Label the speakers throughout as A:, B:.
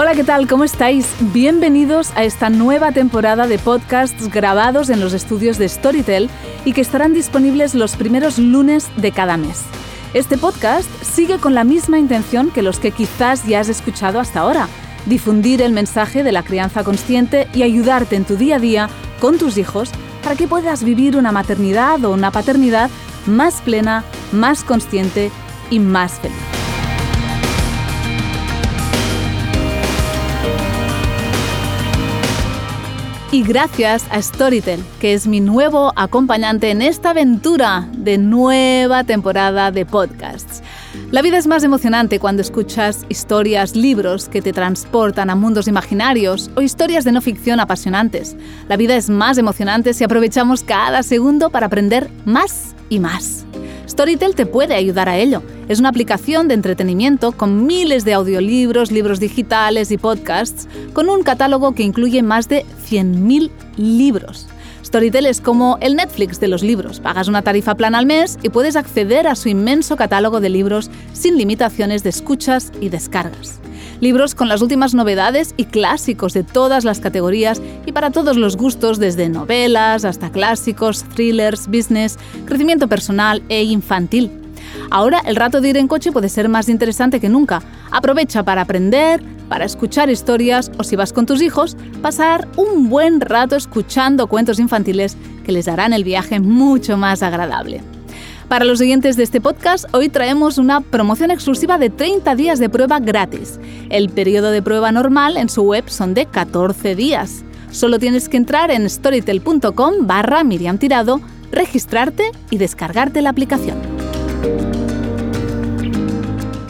A: Hola, ¿qué tal? ¿Cómo estáis? Bienvenidos a esta nueva temporada de podcasts grabados en los estudios de Storytel y que estarán disponibles los primeros lunes de cada mes. Este podcast sigue con la misma intención que los que quizás ya has escuchado hasta ahora, difundir el mensaje de la crianza consciente y ayudarte en tu día a día con tus hijos para que puedas vivir una maternidad o una paternidad más plena, más consciente y más feliz. Y gracias a Storytel, que es mi nuevo acompañante en esta aventura de nueva temporada de podcasts. La vida es más emocionante cuando escuchas historias, libros que te transportan a mundos imaginarios o historias de no ficción apasionantes. La vida es más emocionante si aprovechamos cada segundo para aprender más y más. Storytel te puede ayudar a ello. Es una aplicación de entretenimiento con miles de audiolibros, libros digitales y podcasts, con un catálogo que incluye más de 100.000 libros. Storytel es como el Netflix de los libros. Pagas una tarifa plana al mes y puedes acceder a su inmenso catálogo de libros sin limitaciones de escuchas y descargas. Libros con las últimas novedades y clásicos de todas las categorías y para todos los gustos, desde novelas hasta clásicos, thrillers, business, crecimiento personal e infantil. Ahora el rato de ir en coche puede ser más interesante que nunca. Aprovecha para aprender, para escuchar historias o si vas con tus hijos, pasar un buen rato escuchando cuentos infantiles que les harán el viaje mucho más agradable. Para los siguientes de este podcast, hoy traemos una promoción exclusiva de 30 días de prueba gratis. El periodo de prueba normal en su web son de 14 días. Solo tienes que entrar en storytel.com barra Miriam Tirado, registrarte y descargarte la aplicación.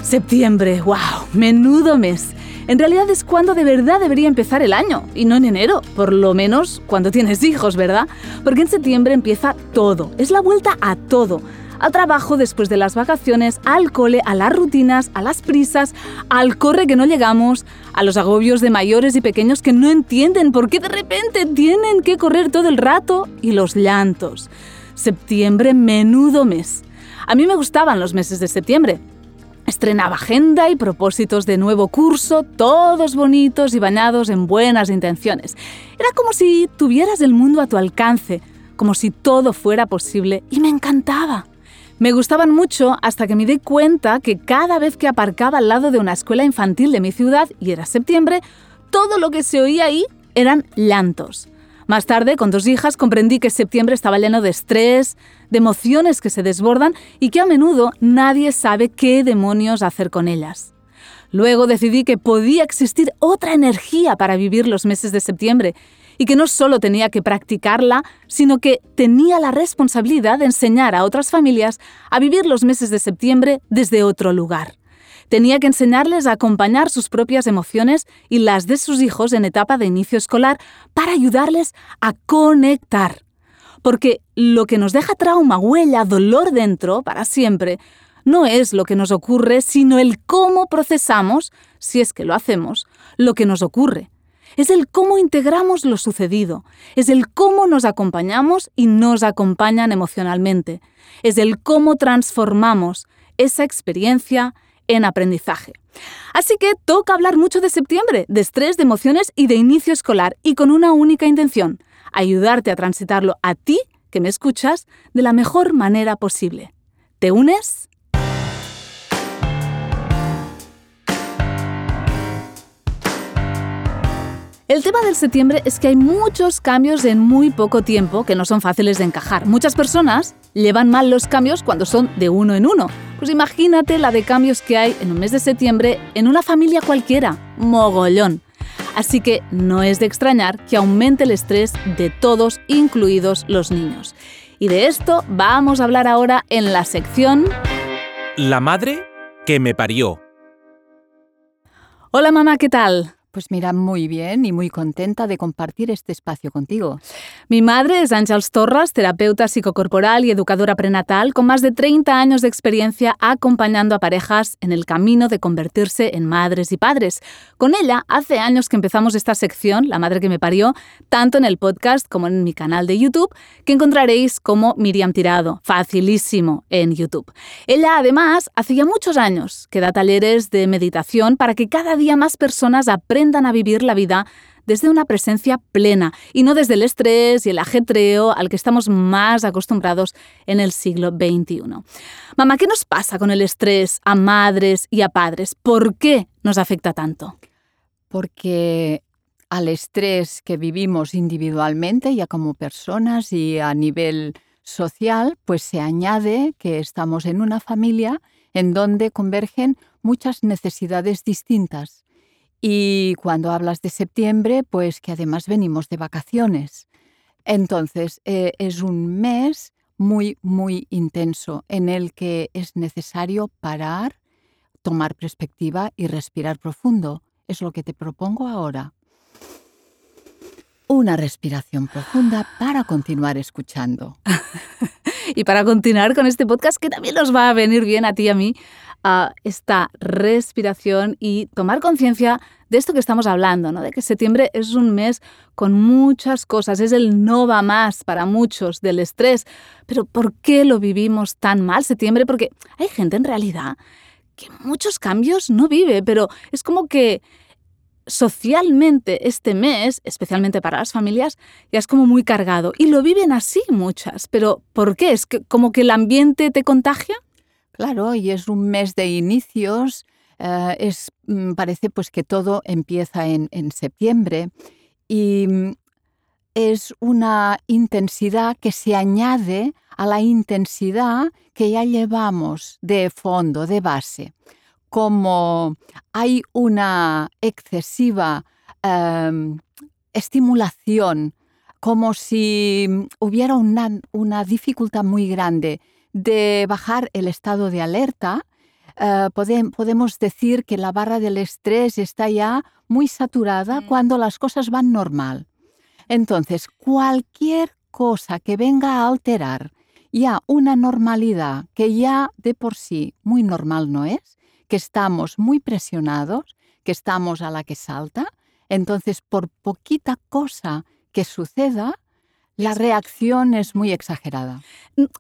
A: Septiembre, wow, menudo mes. En realidad es cuando de verdad debería empezar el año, y no en enero, por lo menos cuando tienes hijos, ¿verdad? Porque en septiembre empieza todo, es la vuelta a todo al trabajo después de las vacaciones, al cole, a las rutinas, a las prisas, al corre que no llegamos, a los agobios de mayores y pequeños que no entienden por qué de repente tienen que correr todo el rato y los llantos. Septiembre, menudo mes. A mí me gustaban los meses de septiembre. Estrenaba agenda y propósitos de nuevo curso, todos bonitos y bañados en buenas intenciones. Era como si tuvieras el mundo a tu alcance, como si todo fuera posible y me encantaba. Me gustaban mucho hasta que me di cuenta que cada vez que aparcaba al lado de una escuela infantil de mi ciudad, y era septiembre, todo lo que se oía ahí eran llantos. Más tarde, con dos hijas, comprendí que septiembre estaba lleno de estrés, de emociones que se desbordan y que a menudo nadie sabe qué demonios hacer con ellas. Luego decidí que podía existir otra energía para vivir los meses de septiembre y que no solo tenía que practicarla, sino que tenía la responsabilidad de enseñar a otras familias a vivir los meses de septiembre desde otro lugar. Tenía que enseñarles a acompañar sus propias emociones y las de sus hijos en etapa de inicio escolar para ayudarles a conectar. Porque lo que nos deja trauma, huella, dolor dentro para siempre, no es lo que nos ocurre, sino el cómo procesamos, si es que lo hacemos, lo que nos ocurre es el cómo integramos lo sucedido, es el cómo nos acompañamos y nos acompañan emocionalmente, es el cómo transformamos esa experiencia en aprendizaje. Así que toca hablar mucho de septiembre, de estrés, de emociones y de inicio escolar, y con una única intención, ayudarte a transitarlo a ti, que me escuchas, de la mejor manera posible. ¿Te unes? El tema del septiembre es que hay muchos cambios en muy poco tiempo que no son fáciles de encajar. Muchas personas llevan mal los cambios cuando son de uno en uno. Pues imagínate la de cambios que hay en un mes de septiembre en una familia cualquiera. Mogollón. Así que no es de extrañar que aumente el estrés de todos, incluidos los niños. Y de esto vamos a hablar ahora en la sección...
B: La madre que me parió.
A: Hola mamá, ¿qué tal?
C: Pues mira, muy bien y muy contenta de compartir este espacio contigo.
A: Mi madre es Ángels Torres, terapeuta psicocorporal y educadora prenatal, con más de 30 años de experiencia acompañando a parejas en el camino de convertirse en madres y padres. Con ella, hace años que empezamos esta sección, La Madre que me parió, tanto en el podcast como en mi canal de YouTube, que encontraréis como Miriam Tirado, facilísimo en YouTube. Ella, además, hacía muchos años que da talleres de meditación para que cada día más personas aprendan aprendan a vivir la vida desde una presencia plena y no desde el estrés y el ajetreo al que estamos más acostumbrados en el siglo XXI. Mamá, ¿qué nos pasa con el estrés a madres y a padres? ¿Por qué nos afecta tanto?
C: Porque al estrés que vivimos individualmente, ya como personas y a nivel social, pues se añade que estamos en una familia en donde convergen muchas necesidades distintas. Y cuando hablas de septiembre, pues que además venimos de vacaciones. Entonces, eh, es un mes muy, muy intenso en el que es necesario parar, tomar perspectiva y respirar profundo. Es lo que te propongo ahora. Una respiración profunda para continuar escuchando.
A: y para continuar con este podcast que también nos va a venir bien a ti y a mí, a esta respiración y tomar conciencia de esto que estamos hablando, ¿no? de que septiembre es un mes con muchas cosas, es el no va más para muchos del estrés. Pero ¿por qué lo vivimos tan mal septiembre? Porque hay gente en realidad que muchos cambios no vive, pero es como que socialmente este mes, especialmente para las familias, ya es como muy cargado y lo viven así muchas. Pero ¿por qué? ¿Es que, como que el ambiente te contagia?
C: Claro, y es un mes de inicios, eh, mm, parece pues que todo empieza en, en septiembre y mm, es una intensidad que se añade a la intensidad que ya llevamos de fondo, de base. Como hay una excesiva em, estimulación, como si hubiera una, una dificultad muy grande de bajar el estado de alerta, eh, podemos decir que la barra del estrés está ya muy saturada mm. cuando las cosas van normal. Entonces, cualquier cosa que venga a alterar ya una normalidad que ya de por sí muy normal no es, que estamos muy presionados, que estamos a la que salta, entonces por poquita cosa que suceda, la reacción es muy exagerada.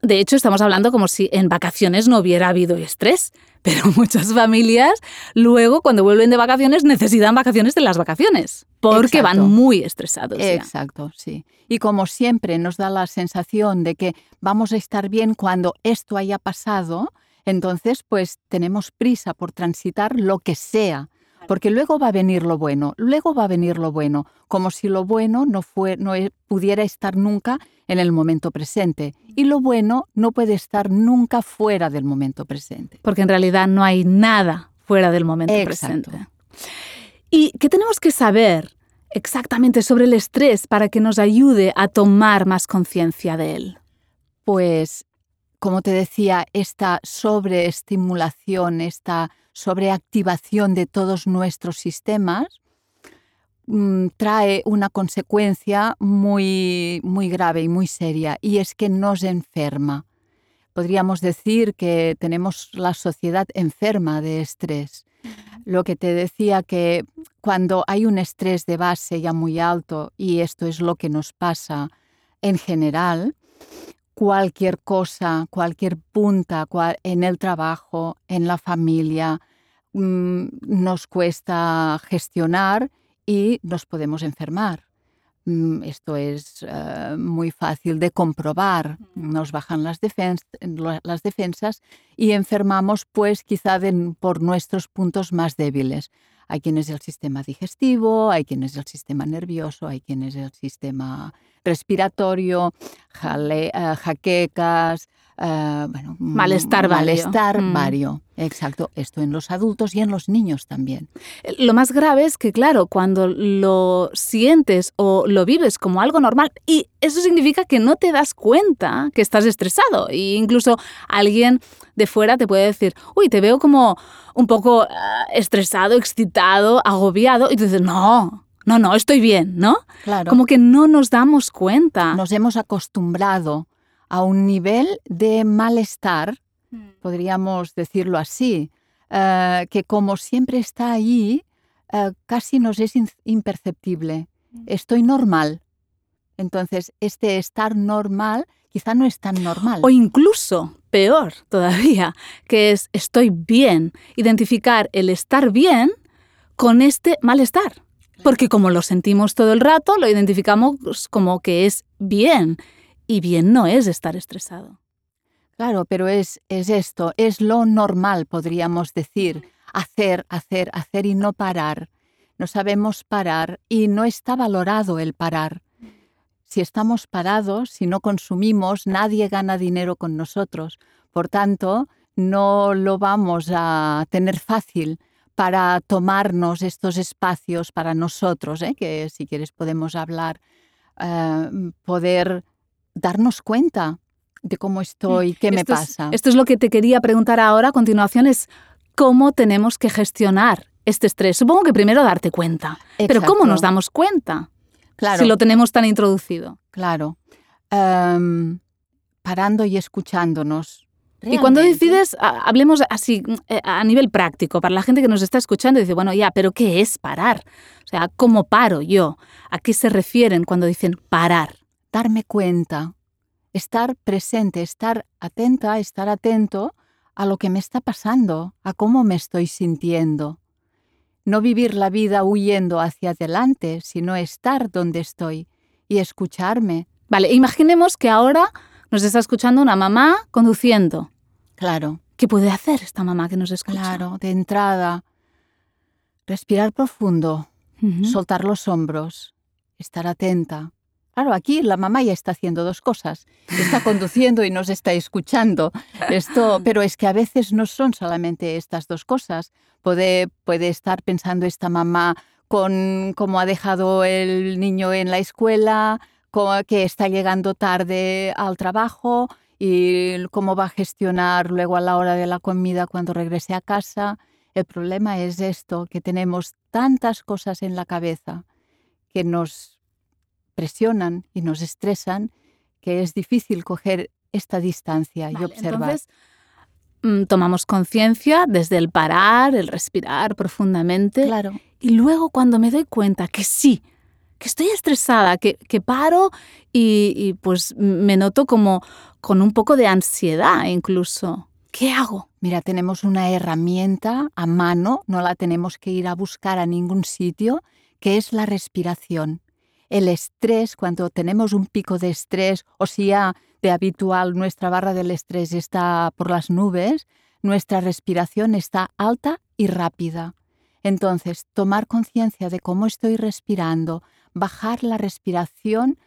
A: De hecho, estamos hablando como si en vacaciones no hubiera habido estrés, pero muchas familias luego cuando vuelven de vacaciones necesitan vacaciones de las vacaciones, porque van muy estresados.
C: Exacto, sí. Y como siempre nos da la sensación de que vamos a estar bien cuando esto haya pasado, entonces pues tenemos prisa por transitar lo que sea porque luego va a venir lo bueno, luego va a venir lo bueno, como si lo bueno no, fue, no pudiera estar nunca en el momento presente y lo bueno no puede estar nunca fuera del momento presente.
A: Porque en realidad no hay nada fuera del momento presente. ¿Y qué tenemos que saber exactamente sobre el estrés para que nos ayude a tomar más conciencia de él?
C: Pues, como te decía, esta sobreestimulación, esta sobreactivación de todos nuestros sistemas mm, trae una consecuencia muy, muy grave y muy seria, y es que nos enferma. Podríamos decir que tenemos la sociedad enferma de estrés. Lo que te decía que cuando hay un estrés de base ya muy alto, y esto es lo que nos pasa en general, cualquier cosa, cualquier punta en el trabajo, en la familia, mm, nos cuesta gestionar y nos podemos enfermar. Mm, esto es eh, muy fácil de comprobar. Nos bajan las, las defensas y enfermamos pues quizá por nuestros puntos más débiles. Hay quienes el sistema digestivo, hay quienes el sistema nervioso, hay quienes el sistema respiratorio, eh, jaquecas, eh, bueno,
A: malestar vario.
C: Malestar
A: Mm.
C: vario, exacto. Esto en los adultos y en los niños también.
A: Lo más grave es que, claro, cuando lo sientes o lo vives como algo normal, y eso significa que no te das cuenta que estás estresado. E incluso alguien de fuera te puede decir, uy, te veo como un poco ah, estresado, excitado, agobiado, y tú dices, no, no, no, estoy bien, ¿no?
C: Claro.
A: Como que no nos damos cuenta.
C: Nos hemos acostumbrado a un nivel de malestar, podríamos decirlo así, eh, que como siempre está ahí, eh, casi nos es imperceptible. Estoy normal. Entonces, este estar normal quizá no es tan normal.
A: O incluso, peor todavía, que es estoy bien, identificar el estar bien con este malestar. Porque como lo sentimos todo el rato, lo identificamos como que es bien. Y bien no es estar estresado.
C: Claro, pero es, es esto, es lo normal, podríamos decir. Hacer, hacer, hacer y no parar. No sabemos parar y no está valorado el parar. Si estamos parados, si no consumimos, nadie gana dinero con nosotros. Por tanto, no lo vamos a tener fácil para tomarnos estos espacios para nosotros, ¿eh? que si quieres podemos hablar, eh, poder darnos cuenta de cómo estoy, qué me
A: Esto es-
C: pasa.
A: esto es lo que te quería preguntar ahora a continuación, es cómo tenemos que gestionar este estrés. Supongo que primero darte cuenta. Pero ¿cómo nos damos cuenta
C: Claro,
A: si lo tenemos tan introducido?
C: claro. Em, parando y escuchándonos.
A: Y cuando decides, hablemos así mm, eh, a nivel práctico, para la gente que nos está escuchando, dice, bueno, ya, pero ¿qué es parar? O sea, ¿cómo paro yo? ¿A qué se refieren cuando dicen parar?
C: Darme cuenta, estar presente, estar atenta, estar atento a lo que me está pasando, a cómo me estoy sintiendo. No vivir la vida huyendo hacia adelante, sino estar donde estoy y escucharme.
A: Vale, imaginemos que ahora nos está escuchando una mamá conduciendo.
C: Claro,
A: ¿Qué puede hacer esta mamá que nos escucha?
C: claro, de entrada. Respirar profundo, soltar los hombros, estar atenta. Claro, aquí la mamá ya está haciendo dos cosas. Está conduciendo y nos está escuchando. Esto, pero es que a veces no son solamente estas dos cosas. Puede, puede estar pensando esta mamá con cómo ha dejado el niño en la escuela, co- que está llegando tarde al trabajo y cómo va a gestionar luego a la hora de la comida cuando regrese a casa. El problema es esto, que tenemos tantas cosas en la cabeza que nos presionan y nos estresan que es difícil coger esta distancia y
A: Vale,
C: observar.
A: Entonces, mm, tomamos conciencia desde el parar, el respirar profundamente.
C: claro,
A: Y luego cuando me doy cuenta que sí, que estoy estresada, que, que paro y, y, pues me noto como con un poco de ansiedad incluso. ¿Qué hago?
C: mira, tenemos una herramienta a mano, no la tenemos que ir a buscar a ningún sitio, que es la respiración. El estrés, cuando tenemos un pico de estrés, o si ya de habitual nuestra barra del estrés está por las nubes, nuestra respiración está alta y rápida. Entonces, tomar conciencia de cómo estoy respirando, bajar la respiración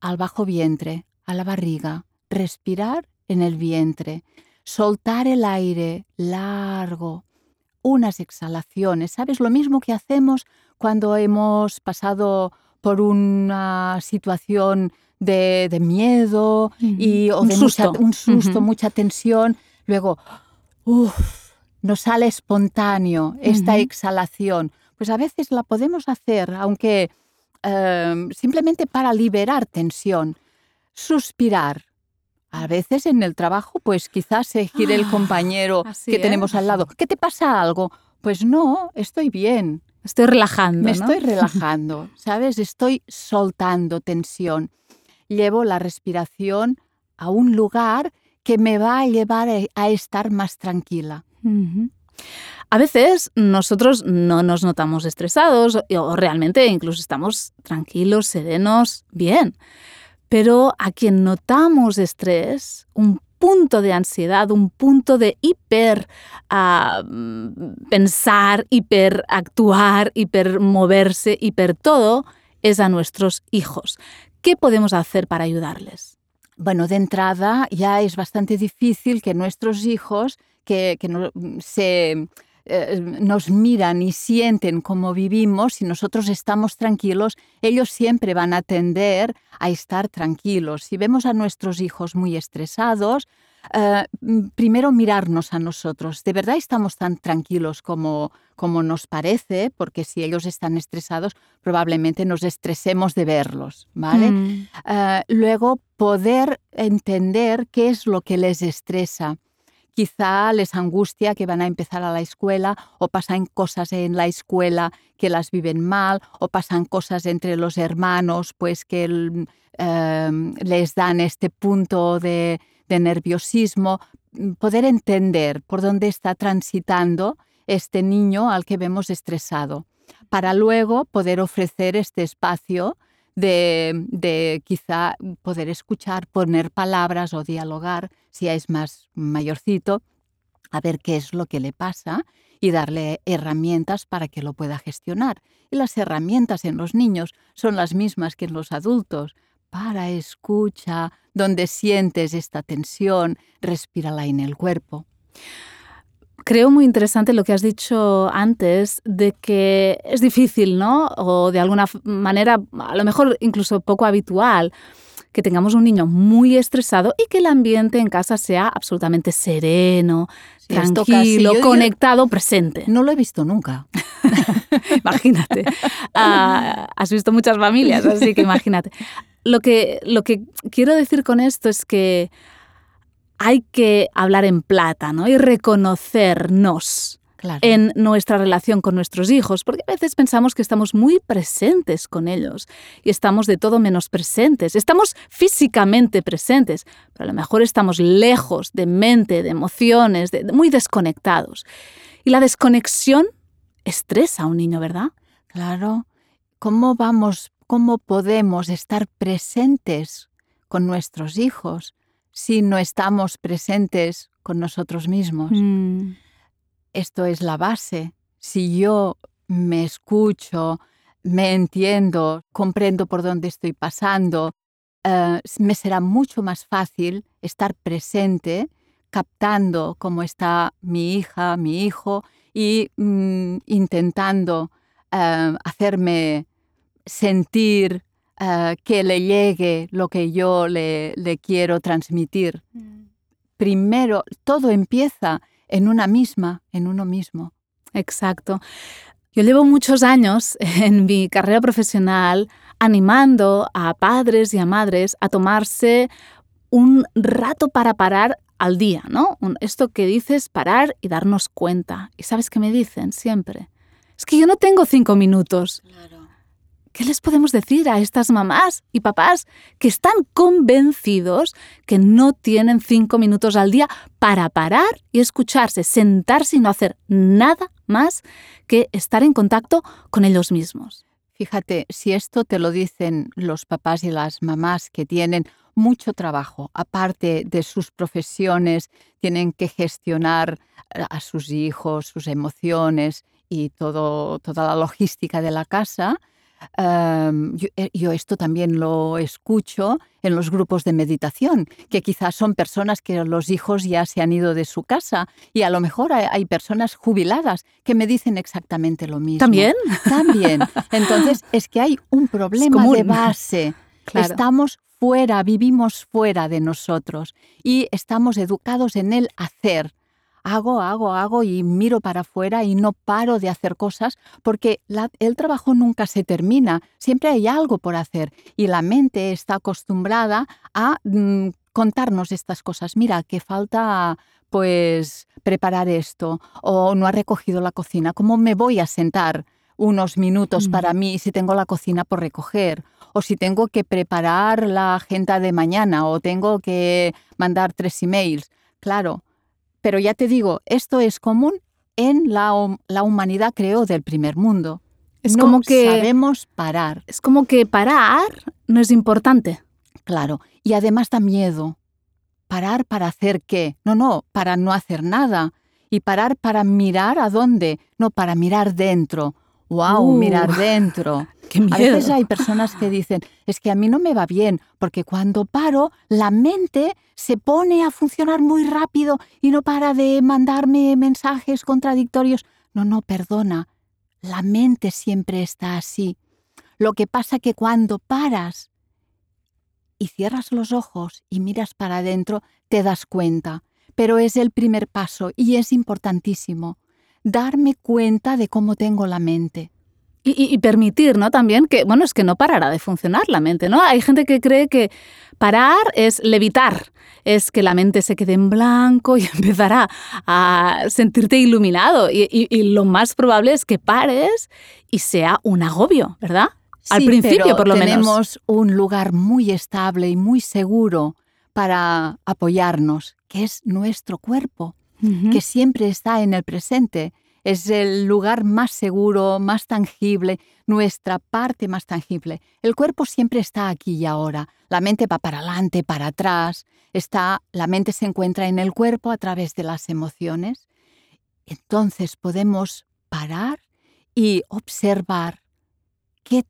C: al bajo vientre, a la barriga, respirar en el vientre, soltar el aire largo, unas exhalaciones, ¿sabes? Lo mismo que hacemos cuando hemos pasado por una situación de, de miedo y, o
A: Un
C: de mucha-
A: susto.
C: un susto,
A: Ujú.
C: mucha tensión. Luego, uff, nos sale espontáneo esta exhalación. Pues a veces la podemos hacer, aunque eh, simplemente para liberar tensión. Suspirar. A veces en el trabajo, pues quizás se gire el
A: Ah,
C: compañero que tenemos al lado. ¿Qué te pasa algo? Pues no, estoy bien.
A: Estoy relajando.
C: Me
A: ¿no?
C: estoy relajando, ¿sabes? Estoy soltando tensión. Llevo la respiración a un lugar que me va a llevar a- estar más tranquila.
A: A veces nosotros no nos notamos estresados o, o realmente incluso estamos tranquilos, serenos, bien. Pero a quien notamos estrés, un punto de ansiedad, un punto de hiper ah, pensar, hiper actuar, hiper moverse, hiper todo, es a nuestros hijos. ¿Qué podemos hacer para ayudarles?
C: bueno, de entrada ya es bastante difícil que nuestros hijos que, que no, se eh, nos miran y sienten cómo vivimos, y nosotros estamos tranquilos, ellos siempre van a tender a estar tranquilos. Si vemos a nuestros hijos muy estresados, eh, primero mirarnos a nosotros. ¿De verdad estamos tan tranquilos como, como nos parece? Porque si ellos están estresados, probablemente nos estresemos de verlos, ¿vale? Mm. Eh, luego, poder entender qué es lo que les estresa quizá les angustia que van a empezar a la escuela o pasan cosas en la escuela que las viven mal o pasan cosas entre los hermanos pues que em, les dan este punto de, de nerviosismo, poder entender por dónde está transitando este niño al que vemos estresado, para luego poder ofrecer este espacio de, quizá poder escuchar, poner palabras o dialogar, si es más mayorcito, a ver qué es lo que le pasa y darle herramientas para que lo pueda gestionar. Y las herramientas en los niños son las mismas que en los adultos. Para escucha, donde sientes esta tensión, respírala en el cuerpo
A: creo muy interesante lo que has dicho antes de que es difícil, ¿no? O de alguna manera, a lo mejor incluso poco habitual, que tengamos un niño muy estresado y que el ambiente en casa sea absolutamente sereno, tranquilo, conectado, presente.
C: No lo he visto nunca.
A: imagínate. Ah, has visto muchas familias, así que imagínate. Lo que, lo que quiero decir con esto es que hay que hablar en plata, ¿no? Y reconocernos en nuestra relación con nuestros hijos, porque a veces pensamos que estamos muy presentes con ellos y estamos de todo menos presentes. Estamos físicamente presentes, pero a lo mejor estamos lejos de mente, de emociones, muy desconectados. Y la desconexión estresa a un niño, ¿verdad?
C: Claro. ¿Cómo vamos, cómo podemos estar presentes con nuestros hijos? Si no estamos presentes con nosotros mismos. Mm. Esto es la base. Si yo me escucho, me entiendo, comprendo por dónde estoy pasando, eh, me será mucho más fácil estar presente, captando cómo está mi hija, mi hijo y mm, intentando eh, hacerme sentir Ah, que le llegue lo que yo le, le quiero transmitir. Mm. Primero, todo empieza en una misma, en uno mismo.
A: Exacto. Yo llevo muchos años en mi carrera profesional animando a padres y a madres a tomarse un rato para parar al día, ¿no? Esto que dices, parar y darnos cuenta. ¿Y sabes qué me dicen siempre? Es que yo no tengo cinco minutos. Claro. ¿Qué les podemos decir a estas mamás y papás que están convencidos que no tienen cinco minutos al día para parar y escucharse, sentarse y no hacer nada más que estar en contacto con ellos mismos?
C: Fíjate, si esto te lo dicen los papás y las mamás que tienen mucho trabajo, aparte de sus profesiones, tienen que gestionar a sus hijos, sus emociones y toda la logística de la casa, eh, yo, esto también lo escucho en los grupos de meditación, que quizás son personas que los hijos ya se han ido de su casa y a lo mejor hay, personas jubiladas que me dicen exactamente lo mismo.
A: ¿También?
C: También. Entonces, es que hay un problema de base. Estamos fuera, vivimos fuera de nosotros y estamos educados en el hacer hago, hago, hago y miro para afuera y no paro de hacer cosas porque el trabajo nunca se termina, siempre hay algo por hacer y la mente está acostumbrada a mm, contarnos estas cosas. Mira, que falta pues preparar esto o no ha recogido la cocina, ¿cómo me voy a sentar? unos minutos mm. para mí si tengo la cocina por recoger o si tengo que preparar la agenda de mañana o tengo que mandar tres emails. Claro, pero ya te digo, esto es común en la, la humanidad, creo, del primer mundo. Es como que sabemos parar.
A: Es como que parar no es importante.
C: Claro, y además da miedo. Parar para hacer qué? No, no, para no hacer nada. Y parar para mirar a dónde, no para mirar dentro. Wow,
A: Uh.
C: mirar dentro.
A: ¡Qué miedo!
C: A veces hay personas que dicen, es que a mí no me va bien, porque cuando paro, la mente se pone a funcionar muy rápido y no para de mandarme mensajes contradictorios. No, no, perdona, la mente siempre está así. Lo que pasa que cuando paras y cierras los ojos y miras para adentro, te das cuenta. Pero es el primer paso y es importantísimo. Darme cuenta de cómo tengo la mente.
A: Y, y- y permitir, ¿no? También que, bueno, es que no parará de funcionar la mente, ¿no? Hay gente que cree que parar es levitar, es que la mente se quede en blanco y empezará a sentirte iluminado. Y, lo más probable es que pares y sea un agobio, ¿verdad? Al
C: Sí,
A: principio,
C: pero
A: por lo menos.
C: tenemos un lugar muy estable y muy seguro para apoyarnos, que es nuestro cuerpo, Que siempre está en el presente. Es el lugar más seguro, más tangible, nuestra parte más tangible. El cuerpo siempre está aquí y ahora. La mente va para adelante, para atrás. Está, la mente se encuentra en el cuerpo a través de las emociones. Entonces podemos parar y observar qué,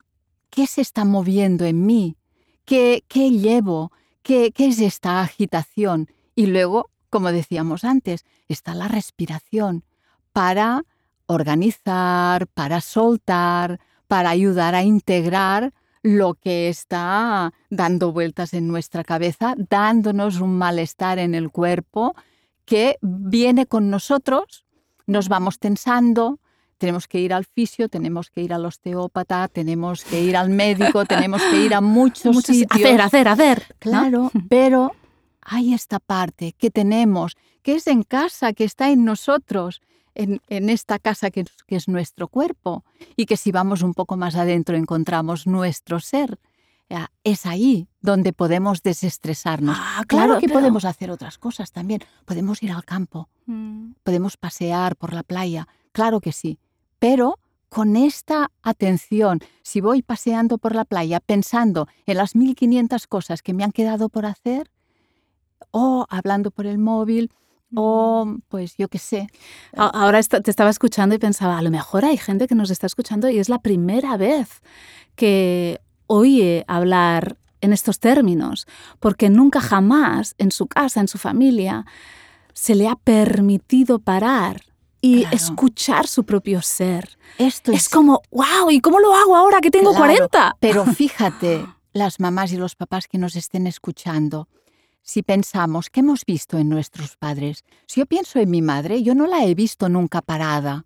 C: qué se está moviendo en mí, qué, qué llevo, qué, qué es esta agitación. Y luego, como decíamos antes, está la respiración para organizar, para soltar, para ayudar a integrar lo que está dando vueltas en nuestra cabeza, dándonos un malestar en el cuerpo que viene con nosotros, nos vamos tensando, tenemos que ir al fisio, tenemos que ir al osteópata, tenemos que ir al médico, tenemos que ir a muchos,
A: Muchos-
C: sitios.
A: hacer, hacer, hacer. ¿no?
C: Claro, pero hay esta parte que tenemos, que es en casa, que está en nosotros, en, en esta casa que, que es nuestro cuerpo, y que si vamos un poco más adentro encontramos nuestro ser. Es ahí donde podemos desestresarnos.
A: Ah,
C: Claro,
A: claro,
C: que
A: pero-
C: podemos hacer otras cosas también. Podemos ir al campo,
A: Mm.
C: podemos pasear por la playa, claro que sí, pero con esta atención, si voy paseando por la playa pensando en las 1500 cosas que me han quedado por hacer, o hablando por el móvil, o pues yo qué sé,
A: Ahora te estaba escuchando y pensaba, a lo mejor hay gente que nos está escuchando y es la primera vez que oye hablar en estos términos, porque nunca jamás en su casa, en su familia, se le ha permitido parar y
C: Claro.
A: escuchar su propio ser.
C: esto
A: Es como, wow, ¿y cómo lo hago ahora que tengo
C: Claro,
A: 40?
C: Pero fíjate, las mamás y los papás que nos estén escuchando, si pensamos que hemos visto en nuestros padres, si yo pienso en mi madre, yo no la he visto nunca parada.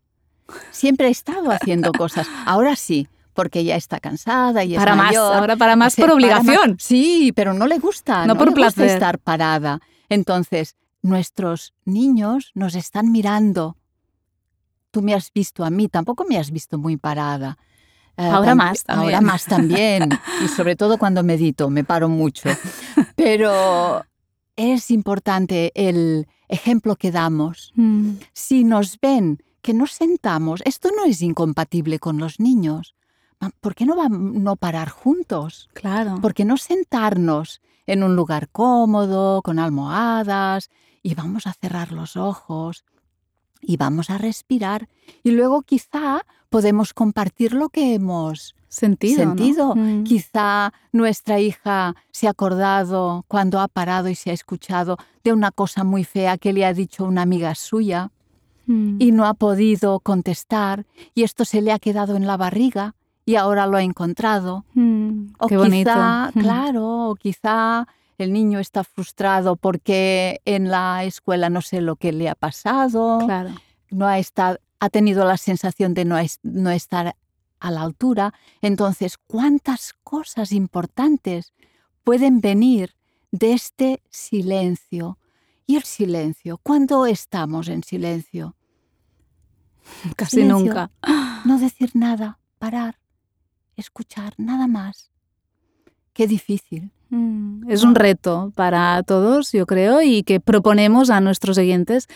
C: Siempre ha estado haciendo cosas. Ahora sí, porque ya está cansada y es
A: Para más,
C: mayor.
A: ahora para más
C: Sí,
A: por obligación.
C: más. Sí, pero no le gusta.
A: No por
C: le gusta
A: placer.
C: estar parada. Entonces, nuestros niños nos están mirando. Tú me has visto a mí, tampoco me has visto muy parada. Eh,
A: Ahora más también.
C: Ahora más también. y sobre todo cuando medito, me paro mucho. Pero es importante el ejemplo que damos.
A: Mm,
C: Si nos ven que nos sentamos, esto no es incompatible con los niños. ¿Por qué no, vam- no parar juntos?
A: claro.
C: ¿Por qué no sentarnos en un lugar cómodo, con almohadas, y vamos a cerrar los ojos y vamos a respirar? Y luego quizá podemos compartir lo que hemos Sentido.
A: Mm.
C: Quizá nuestra hija se ha acordado cuando ha parado y se ha escuchado de una cosa muy fea que le ha dicho una amiga suya
A: Mm.
C: y no ha podido contestar y esto se le ha quedado en la barriga y ahora lo ha encontrado.
A: Mm,
C: O
A: Qué bonito.
C: quizá,
A: Mm.
C: claro, o quizá el niño está frustrado porque en la escuela no sé lo que le ha pasado,
A: Claro.
C: no ha, estado, ha tenido la sensación de no, es- no estar a la altura. Entonces, ¿cuántas cosas importantes pueden venir de este silencio? Y el silencio, ¿cuándo estamos en silencio?
A: Casi
C: Silencio.
A: nunca.
C: No decir nada, parar, escuchar, nada más. Qué difícil.
A: Mm, es un reto para todos, yo creo, y que proponemos a nuestros oyentes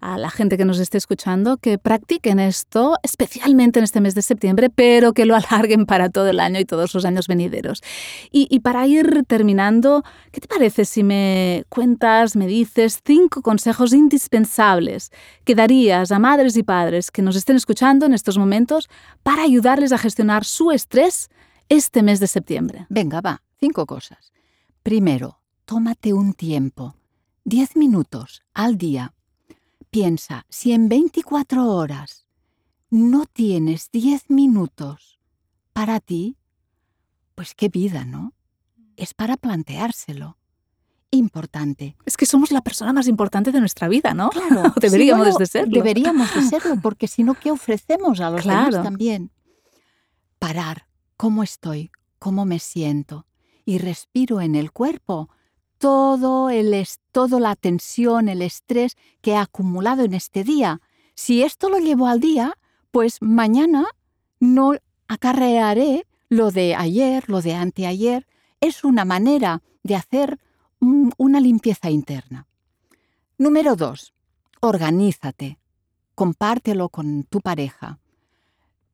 A: a la gente que nos esté escuchando que practiquen esto, especialmente en este mes de septiembre, pero que lo alarguen para todo el año y todos los años venideros. Y, para ir terminando, ¿qué te parece si me cuentas, me dices cinco consejos indispensables que darías a madres y padres que nos estén escuchando en estos momentos para ayudarles a gestionar su estrés este mes de septiembre?
C: Venga, va, cinco cosas. Primero, tómate un tiempo, diez minutos al día Piensa, si en 24 horas no tienes 10 minutos para ti, pues qué vida, ¿no? Es para planteárselo. Importante.
A: Es que somos la persona más importante de nuestra vida, ¿no? Claro. deberíamos de serlo.
C: Deberíamos de serlo, porque si no, ¿qué ofrecemos a los demás también? Parar. ¿Cómo estoy? ¿Cómo me siento? Y respiro en el cuerpo todo el toda la tensión, el estrés que he acumulado en este día. Si esto lo llevo al día, pues mañana no acarrearé lo de ayer, lo de anteayer. Es una manera de hacer una limpieza interna. Número dos, organízate. Compártelo con tu pareja.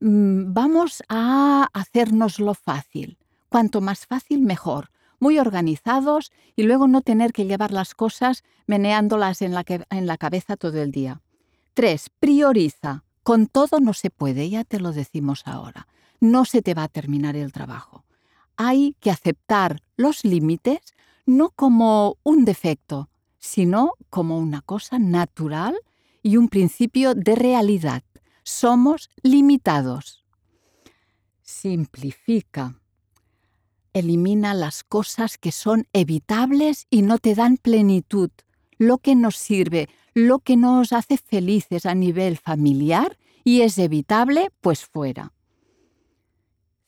C: Mm, vamos a hacernoslo fácil. Cuanto más fácil, mejor muy organizados y luego no tener que llevar las cosas meneándolas en la, en la cabeza todo el día. 3. Prioriza. Con todo no se puede, ya te lo decimos ahora. No se te va a terminar el trabajo. Hay que aceptar los límites no como un defecto, sino como una cosa natural y un principio de realidad. Somos limitados. Simplifica elimina las cosas que son evitables y no te dan plenitud, lo que nos sirve, lo que nos hace felices a nivel familiar y es evitable, pues fuera.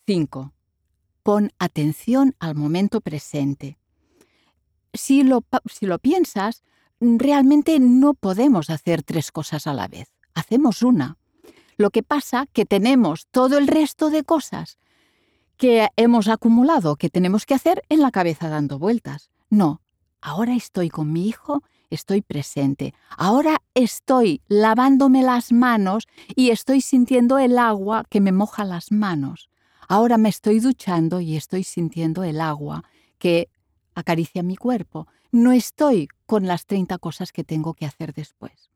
C: 5. Pon atención al momento presente. Si lo, si lo piensas, realmente no podemos hacer tres cosas a la vez. Hacemos una. Lo que pasa que tenemos todo el resto de cosas que hemos acumulado, que tenemos que hacer en la cabeza dando vueltas. No, ahora estoy con mi hijo, estoy presente. Ahora estoy lavándome las manos y estoy sintiendo el agua que me moja las manos. Ahora me estoy duchando y estoy sintiendo el agua que acaricia mi cuerpo. No estoy con las 30 cosas que tengo que hacer después.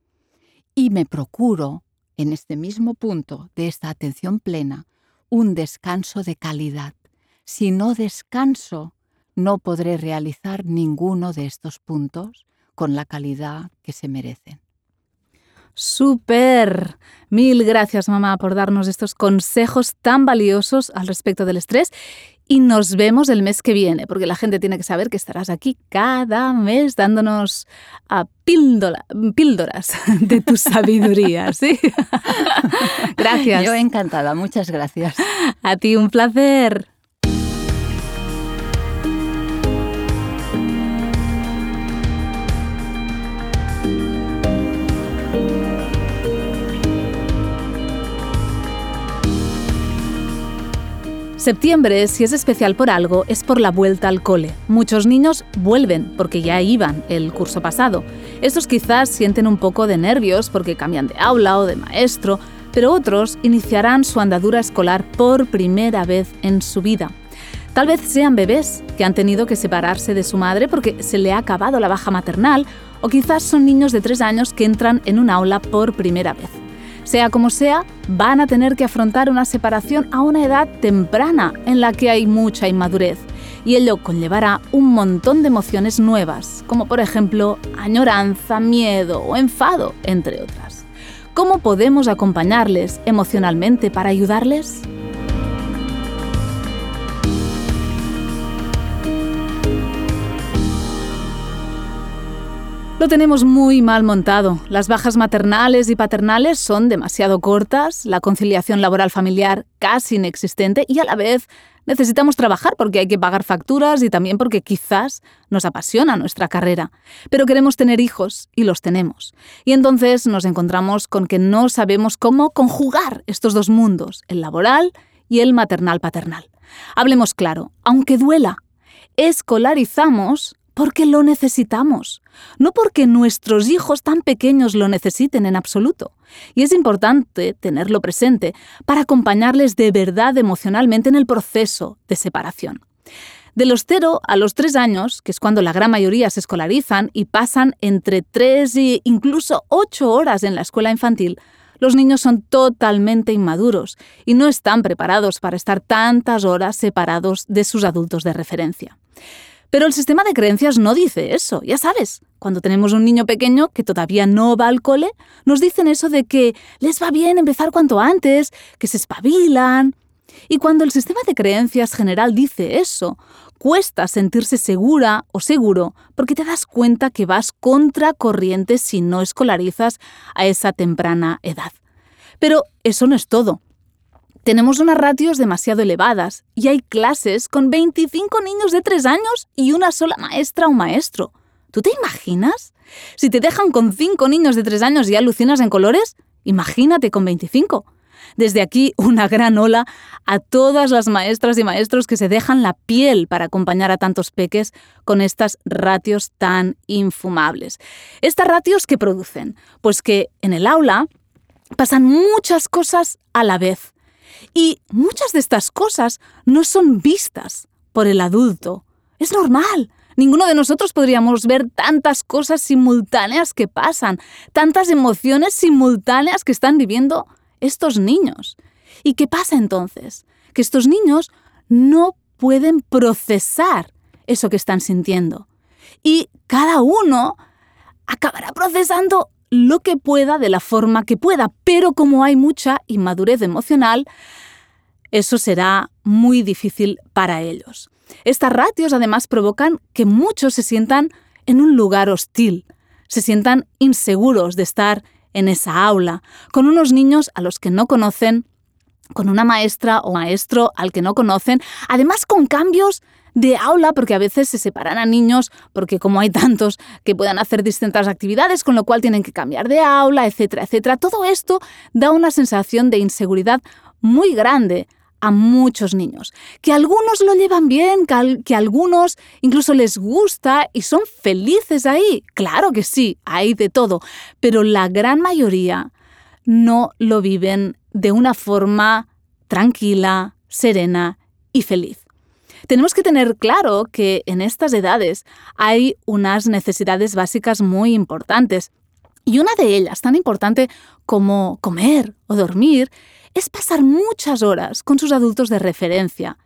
C: Y me procuro, en este mismo punto de esta atención plena, un descanso de calidad. Si no descanso, no podré realizar ninguno de estos puntos con la calidad que se merecen.
A: ¡Súper! Mil gracias, mamá, por darnos estos consejos tan valiosos al respecto del estrés y nos vemos el mes que viene, porque la gente tiene que saber que estarás aquí cada mes dándonos a píldoras de tu sabiduría, ¿sí? gracias.
C: Yo encantada, muchas gracias.
A: A ti un placer. Septiembre, si es especial por algo, es por la vuelta al cole. Muchos niños vuelven porque ya iban el curso pasado. Estos quizás sienten un poco de nervios porque cambian de aula o de maestro, pero otros iniciarán su andadura escolar por primera vez en su vida. Tal vez sean bebés que han tenido que separarse de su madre porque se le ha acabado la baja maternal, o quizás son niños de tres años que entran en un aula por primera vez. Sea como sea, van a tener que afrontar una separación a una edad temprana en la que hay mucha inmadurez y ello conllevará un montón de emociones nuevas, como por ejemplo añoranza, miedo o enfado, entre otras. ¿Cómo podemos acompañarles emocionalmente para ayudarles? Lo tenemos muy mal montado. Las bajas maternales y paternales son demasiado cortas, la conciliación laboral familiar casi inexistente y a la vez necesitamos trabajar porque hay que pagar facturas y también porque quizás nos apasiona nuestra carrera. Pero queremos tener hijos y los tenemos. Y entonces nos encontramos con que no sabemos cómo conjugar estos dos mundos, el laboral y el maternal-paternal. Hablemos claro, aunque duela, escolarizamos porque lo necesitamos, no porque nuestros hijos tan pequeños lo necesiten en absoluto. Y es importante tenerlo presente para acompañarles de verdad emocionalmente en el proceso de separación. De los 0 a los 3 años, que es cuando la gran mayoría se escolarizan y pasan entre 3 e incluso 8 horas en la escuela infantil, los niños son totalmente inmaduros y no están preparados para estar tantas horas separados de sus adultos de referencia. Pero el sistema de creencias no dice eso, ya sabes. Cuando tenemos un niño pequeño que todavía no va al cole, nos dicen eso de que les va bien empezar cuanto antes, que se espabilan. Y cuando el sistema de creencias general dice eso, cuesta sentirse segura o seguro porque te das cuenta que vas contra corriente si no escolarizas a esa temprana edad. Pero eso no es todo. Tenemos unas ratios demasiado elevadas y hay clases con 25 niños de 3 años y una sola maestra o maestro. ¿Tú te imaginas? Si te dejan con 5 niños de 3 años y alucinas en colores, imagínate con 25. Desde aquí, una gran ola a todas las maestras y maestros que se dejan la piel para acompañar a tantos peques con estas ratios tan infumables. ¿Estas ratios qué producen? Pues que en el aula pasan muchas cosas a la vez y muchas de estas cosas no son vistas por el adulto. Es normal. Ninguno de nosotros podríamos ver tantas cosas simultáneas que pasan, tantas emociones simultáneas que están viviendo estos niños. ¿Y qué pasa entonces? Que estos niños no pueden procesar eso que están sintiendo. Y cada uno acabará procesando lo que pueda de la forma que pueda, pero como hay mucha inmadurez emocional, eso será muy difícil para ellos. Estas ratios además provocan que muchos se sientan en un lugar hostil, se sientan inseguros de estar en esa aula, con unos niños a los que no conocen, con una maestra o maestro al que no conocen, además con cambios de aula, porque a veces se separan a niños, porque como hay tantos que puedan hacer distintas actividades, con lo cual tienen que cambiar de aula, etcétera, etcétera. Todo esto da una sensación de inseguridad muy grande a muchos niños, que algunos lo llevan bien, que, algunos incluso les gusta y son felices ahí. Claro que sí, hay de todo, pero la gran mayoría no lo viven de una forma tranquila, serena y feliz. Tenemos que tener claro que en estas edades hay unas necesidades básicas muy importantes. Y una de ellas, tan importante como comer o dormir, es pasar muchas horas con sus adultos de referencia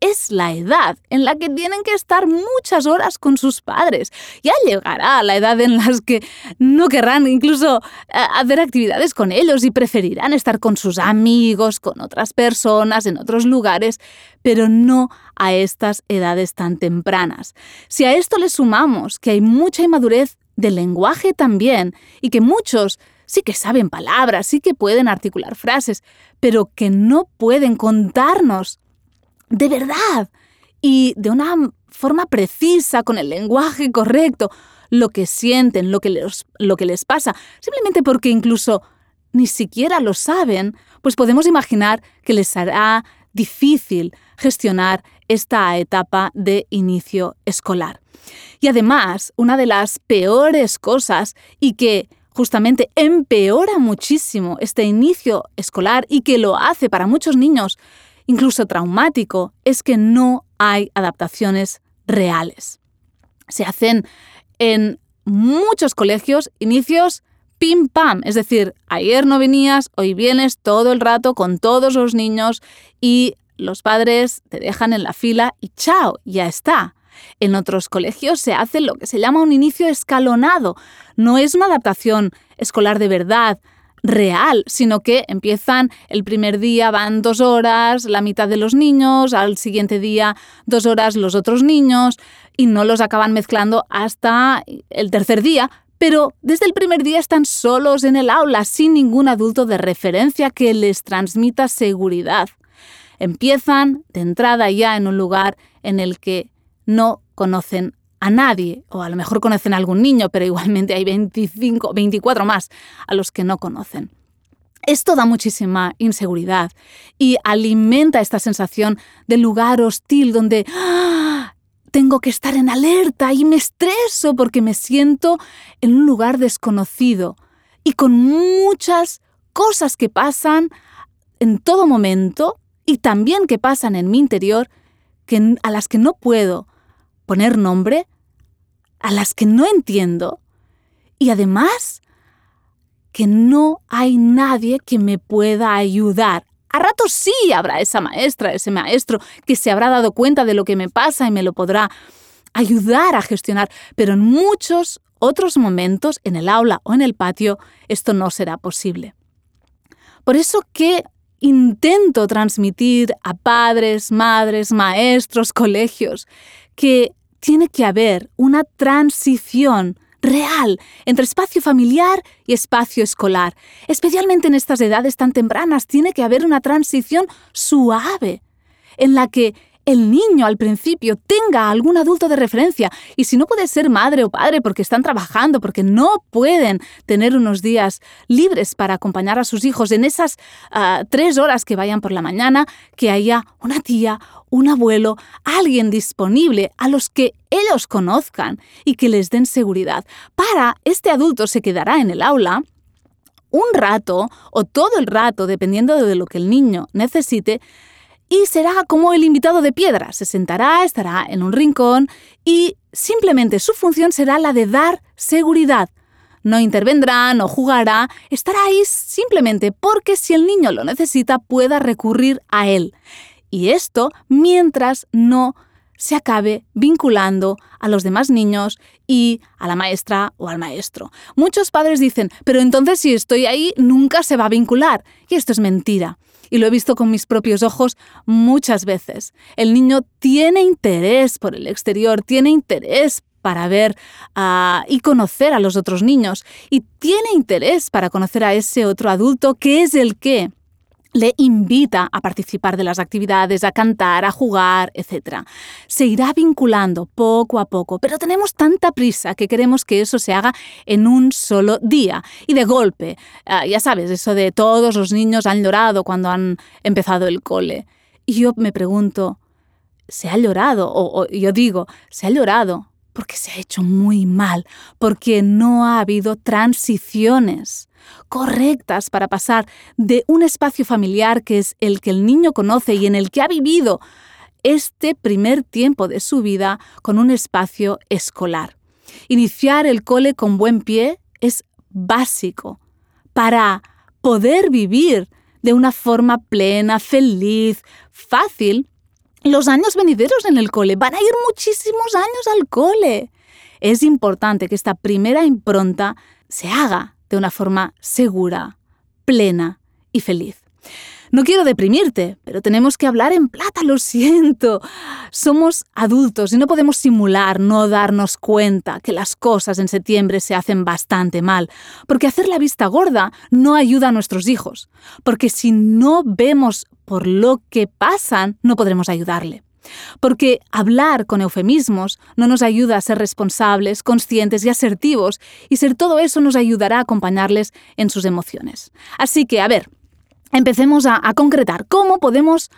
A: es la edad en la que tienen que estar muchas horas con sus padres. Ya llegará la edad en las que no querrán incluso eh, hacer actividades con ellos y preferirán estar con sus amigos, con otras personas, en otros lugares, pero no a estas edades tan tempranas. Si a esto le sumamos que hay mucha inmadurez del lenguaje también y que muchos sí que saben palabras, sí que pueden articular frases, pero que no pueden contarnos de verdad y de una forma precisa, con el lenguaje correcto, lo que sienten, lo que les, lo que les pasa, simplemente porque incluso ni siquiera lo saben, pues podemos imaginar que les hará difícil gestionar esta etapa de inicio escolar. Y además, una de las peores cosas y que justamente empeora muchísimo este inicio escolar y que lo hace para muchos niños incluso traumático, es que no hay adaptaciones reales. Se hacen en muchos colegios inicios pim pam, es decir, ayer no venías, hoy vienes todo el rato con todos los niños y los padres te dejan en la fila y chao, ya está. En otros colegios se hace lo que se llama un inicio escalonado. No es una adaptación escolar de verdad, real, sino que empiezan el primer día van dos horas, la mitad de los niños, al siguiente día dos horas los otros niños y no los acaban mezclando hasta el tercer día, pero desde el primer día están solos en el aula, sin ningún adulto de referencia que les transmita seguridad. Empiezan de entrada ya en un lugar en el que no conocen a nadie, o a lo mejor conocen a algún niño, pero igualmente hay 25, 24 más a los que no conocen. Esto da muchísima inseguridad y alimenta esta sensación de lugar hostil donde ¡ah! tengo que estar en alerta y me estreso porque me siento en un lugar desconocido y con muchas cosas que pasan en todo momento y también que pasan en mi interior que, a las que no puedo poner nombre, a las que no entiendo y además que no hay nadie que me pueda ayudar. A ratos sí habrá esa maestra, ese maestro que se habrá dado cuenta de lo que me pasa y me lo podrá ayudar a gestionar, pero en muchos otros momentos, en el aula o en el patio, esto no será posible. Por eso que intento transmitir a padres, madres, maestros, colegios, que tiene que haber una transición real entre espacio familiar y espacio escolar. Especialmente en estas edades tan tempranas tiene que haber una transición suave en la que el niño al principio tenga algún adulto de referencia y si no puede ser madre o padre porque están trabajando, porque no pueden tener unos días libres para acompañar a sus hijos en esas ah, tres horas que vayan por la mañana, que haya una tía, un abuelo, alguien disponible a los que ellos conozcan y que les den seguridad. Para este adulto se quedará en el aula un rato o todo el rato, dependiendo de lo que el niño necesite, y será como el invitado de piedra. Se sentará, estará en un rincón y simplemente su función será la de dar seguridad. No intervendrá, no jugará, estará ahí simplemente porque si el niño lo necesita pueda recurrir a él. Y esto mientras no se acabe vinculando a los demás niños y a la maestra o al maestro. Muchos padres dicen, pero entonces si estoy ahí nunca se va a vincular. Y esto es mentira y lo he visto con mis propios ojos muchas veces. El niño tiene interés por el exterior, tiene interés para ver ah, y conocer a los otros niños y tiene interés para conocer a ese otro adulto que es el que le invita a participar de las actividades, a cantar, a jugar, etc. Se irá vinculando poco a poco, pero tenemos tanta prisa que queremos que eso se haga en un solo día y de golpe. Ah, ya sabes, eso de todos los niños han llorado cuando han empezado el cole. Y yo me pregunto, ¿se ha llorado? o yo digo, ¿se ha llorado? Porque se ha hecho muy mal, porque no ha habido transiciones correctas para pasar de un espacio familiar que es el que el niño conoce y en el que ha vivido este primer tiempo de su vida con un espacio escolar. Iniciar el cole con buen pie es básico para poder vivir de una forma plena, feliz, fácil. Los años venideros en el cole van a ir muchísimos años al cole. Es importante que esta primera impronta se haga de una forma segura, plena y feliz. No quiero deprimirte, pero tenemos que hablar en plata, lo siento. Somos adultos y no podemos simular, no darnos cuenta que las cosas en septiembre se hacen bastante mal, porque hacer la vista gorda no ayuda a nuestros hijos, porque si no vemos por lo que pasan, no podremos ayudarle. Porque hablar con eufemismos no nos ayuda a ser responsables, conscientes y asertivos, y ser todo eso nos ayudará a acompañarles en sus emociones. Así que, a ver, empecemos a, concretar cómo podemos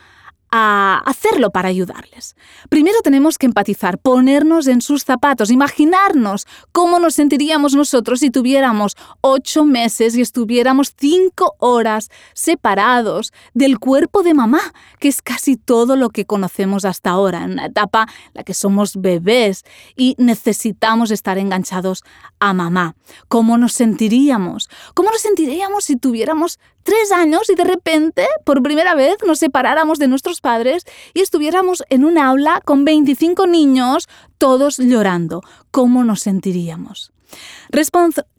A: a hacerlo para ayudarles. Primero tenemos que empatizar, ponernos en sus zapatos, imaginarnos cómo nos sentiríamos nosotros si tuviéramos ocho meses y estuviéramos cinco horas separados del cuerpo de mamá, que es casi todo lo que conocemos hasta ahora, en una etapa en la que somos bebés y necesitamos estar enganchados a mamá. ¿Cómo nos sentiríamos? ¿Cómo nos sentiríamos si tuviéramos tres años y de repente, por primera vez, nos separáramos de nuestros padres y estuviéramos en un aula con 25 niños, todos llorando. ¿Cómo nos sentiríamos?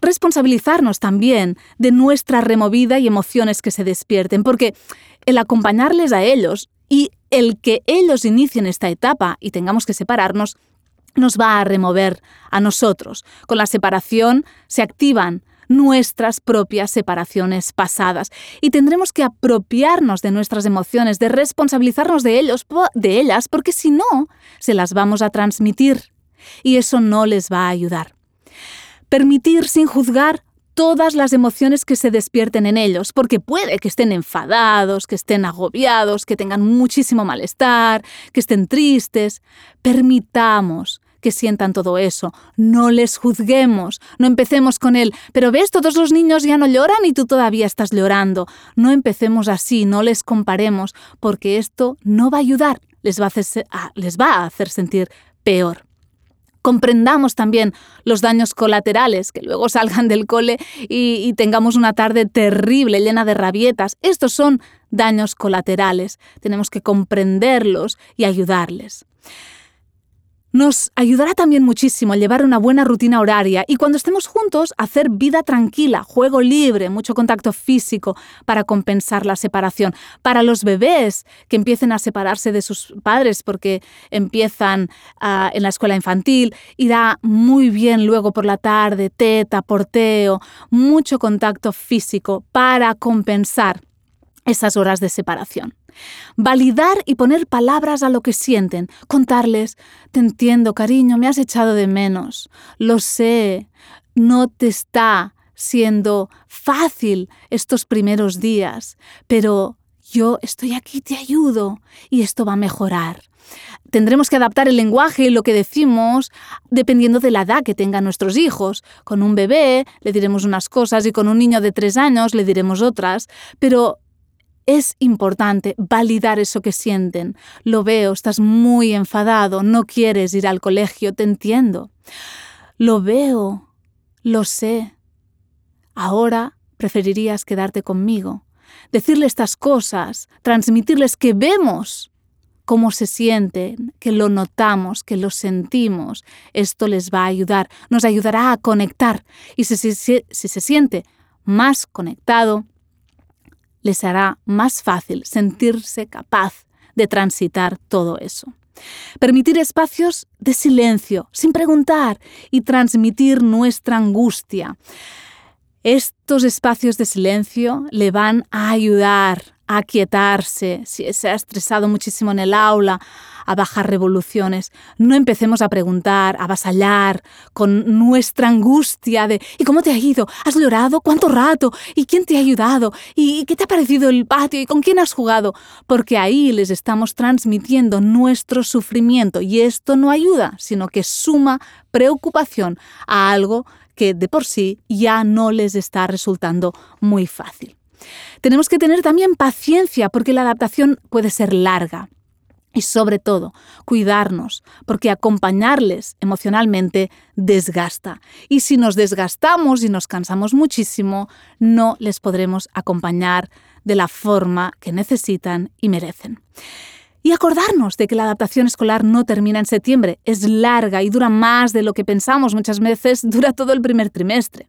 A: responsabilizarnos también de nuestra removida y emociones que se despierten, porque el acompañarles a ellos y el que ellos inicien esta etapa y tengamos que separarnos, nos va a remover a nosotros. Con la separación se activan nuestras propias separaciones pasadas y tendremos que apropiarnos de nuestras emociones, de responsabilizarnos de ellos, de ellas, porque si no, se las vamos a transmitir y eso no les va a ayudar. Permitir sin juzgar todas las emociones que se despierten en ellos, porque puede que estén enfadados, que estén agobiados, que tengan muchísimo malestar, que estén tristes. Permitamos que sientan todo eso. No les juzguemos, no empecemos con él, pero ves, todos los niños ya no lloran y tú todavía estás llorando. No empecemos así, no les comparemos, porque esto no va a ayudar, les va a hacer, les va a hacer sentir peor comprendamos también los daños colaterales, que luego salgan del cole y, y, tengamos una tarde terrible, llena de rabietas. Estos son daños colaterales. Tenemos que comprenderlos y ayudarles. Nos ayudará también muchísimo llevar una buena rutina horaria y cuando estemos juntos hacer vida tranquila, juego libre, mucho contacto físico para compensar la separación. Para los bebés que empiecen a separarse de sus padres porque empiezan uh, en la escuela infantil, irá muy bien luego por la tarde, teta, porteo, mucho contacto físico para compensar esas horas de separación. Validar y poner palabras a lo que sienten. Contarles, te entiendo, cariño, me has echado de menos. Lo sé, no te está siendo fácil estos primeros días, pero yo estoy aquí, te ayudo y esto va a mejorar. Tendremos que adaptar el lenguaje y lo que decimos dependiendo de la edad que tengan nuestros hijos. Con un bebé le diremos unas cosas y con un niño de tres años le diremos otras, pero es importante validar eso que sienten. Lo veo, estás muy enfadado, no quieres ir al colegio, te entiendo. Lo veo, lo sé. Ahora preferirías quedarte conmigo. Decirle estas cosas, transmitirles que vemos cómo se sienten, que lo notamos, que lo sentimos. Esto les va a ayudar, nos ayudará a conectar. Y si, si, se siente más conectado, les hará más fácil sentirse capaz de transitar todo eso. Permitir espacios de silencio, sin preguntar, y transmitir nuestra angustia. Estos espacios de silencio le van a ayudar a aquietarse, si se ha estresado muchísimo en el aula, a bajar revoluciones. No empecemos a preguntar, a vasallar con nuestra angustia de ¿y cómo te ha ido? ¿Has llorado? ¿Cuánto rato? ¿Y quién te ha ayudado? ¿Y qué te ha parecido el patio? ¿Y con quién has jugado? Porque ahí les estamos transmitiendo nuestro sufrimiento y esto no ayuda, sino que suma preocupación a algo que de por sí ya no les está resultando muy fácil. Tenemos que tener también paciencia porque la adaptación puede ser larga. Y sobre todo, cuidarnos, porque acompañarles emocionalmente desgasta. Y si nos desgastamos y nos cansamos muchísimo, no les podremos acompañar de la forma que necesitan y merecen. Y acordarnos de que la adaptación escolar no termina en septiembre, es larga y dura más de lo que pensamos, muchas veces dura todo el primer trimestre.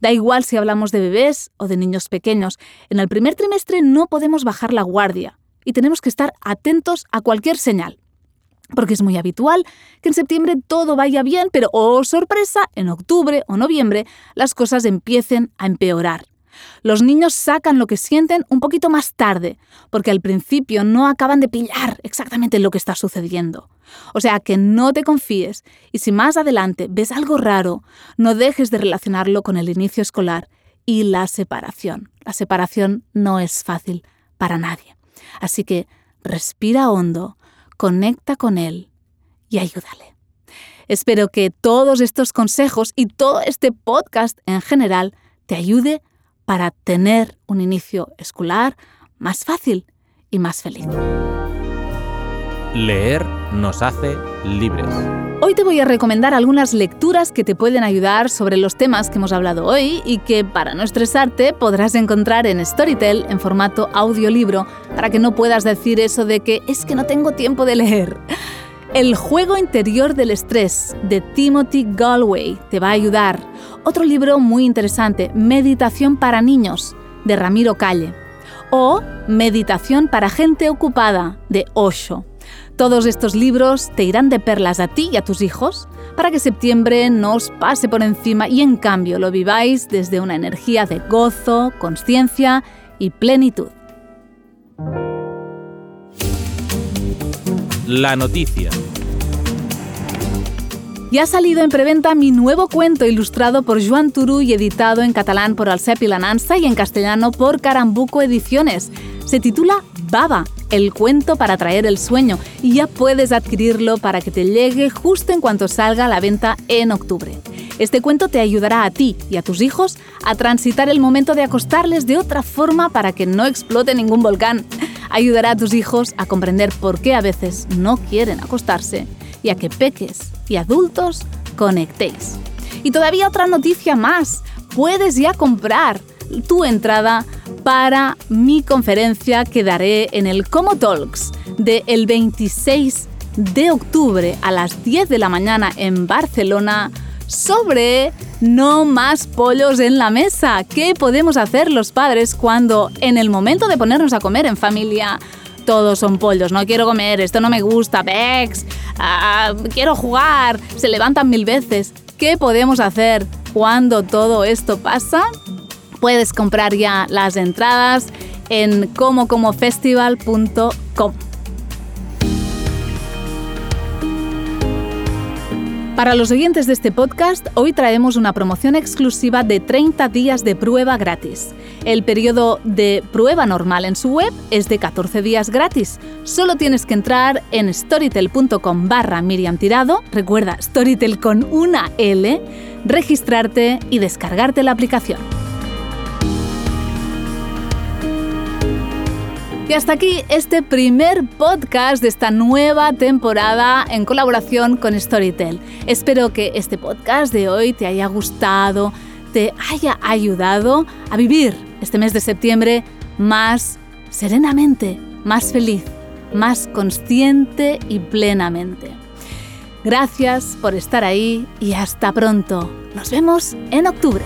A: Da igual si hablamos de bebés o de niños pequeños, en el primer trimestre no podemos bajar la guardia, y tenemos que estar atentos a cualquier señal. Porque es muy habitual que en septiembre todo vaya bien, pero, oh sorpresa, en octubre o noviembre las cosas empiecen a empeorar. Los niños sacan lo que sienten un poquito más tarde, porque al principio no acaban de pillar exactamente lo que está sucediendo. O sea que no te confíes y si más adelante ves algo raro, no dejes de relacionarlo con el inicio escolar y la separación. La separación no es fácil para nadie. Así que respira hondo, conecta con Él y ayúdale. Espero que todos estos consejos y todo este podcast en general te ayude para tener un inicio escolar más fácil y más feliz.
B: Leer nos hace libres.
A: Hoy te voy a recomendar algunas lecturas que te pueden ayudar sobre los temas que hemos hablado hoy y que para no estresarte podrás encontrar en Storytel en formato audiolibro para que no puedas decir eso de que es que no tengo tiempo de leer. El juego interior del estrés de Timothy Galway te va a ayudar. Otro libro muy interesante, Meditación para niños de Ramiro Calle o Meditación para gente ocupada de Osho. Todos estos libros te irán de perlas a ti y a tus hijos para que septiembre no os pase por encima y en cambio lo viváis desde una energía de gozo, conciencia y plenitud.
B: La noticia.
A: Ya ha salido en preventa mi nuevo cuento ilustrado por Joan Turú y editado en catalán por Alcep y Lananza y en castellano por Carambuco Ediciones. Se titula Baba, el cuento para traer el sueño, y ya puedes adquirirlo para que te llegue justo en cuanto salga a la venta en octubre. Este cuento te ayudará a ti y a tus hijos a transitar el momento de acostarles de otra forma para que no explote ningún volcán. Ayudará a tus hijos a comprender por qué a veces no quieren acostarse y a que peques y adultos conectéis. Y todavía otra noticia más. Puedes ya comprar tu entrada para mi conferencia que daré en el Como Talks del 26 de octubre a las 10 de la mañana en Barcelona sobre no más pollos en la mesa. ¿Qué podemos hacer los padres cuando en el momento de ponernos a comer en familia todos son pollos? No quiero comer, esto no me gusta, Bex, ah, quiero jugar, se levantan mil veces. ¿Qué podemos hacer cuando todo esto pasa? Puedes comprar ya las entradas en comocomofestival.com. Para los oyentes de este podcast, hoy traemos una promoción exclusiva de 30 días de prueba gratis. El periodo de prueba normal en su web es de 14 días gratis. Solo tienes que entrar en storytel.com barra Miriam Tirado, recuerda Storytel con una L, registrarte y descargarte la aplicación. Y hasta aquí este primer podcast de esta nueva temporada en colaboración con Storytel. Espero que este podcast de hoy te haya gustado, te haya ayudado a vivir este mes de septiembre más serenamente, más feliz, más consciente y plenamente. Gracias por estar ahí y hasta pronto. Nos vemos en octubre.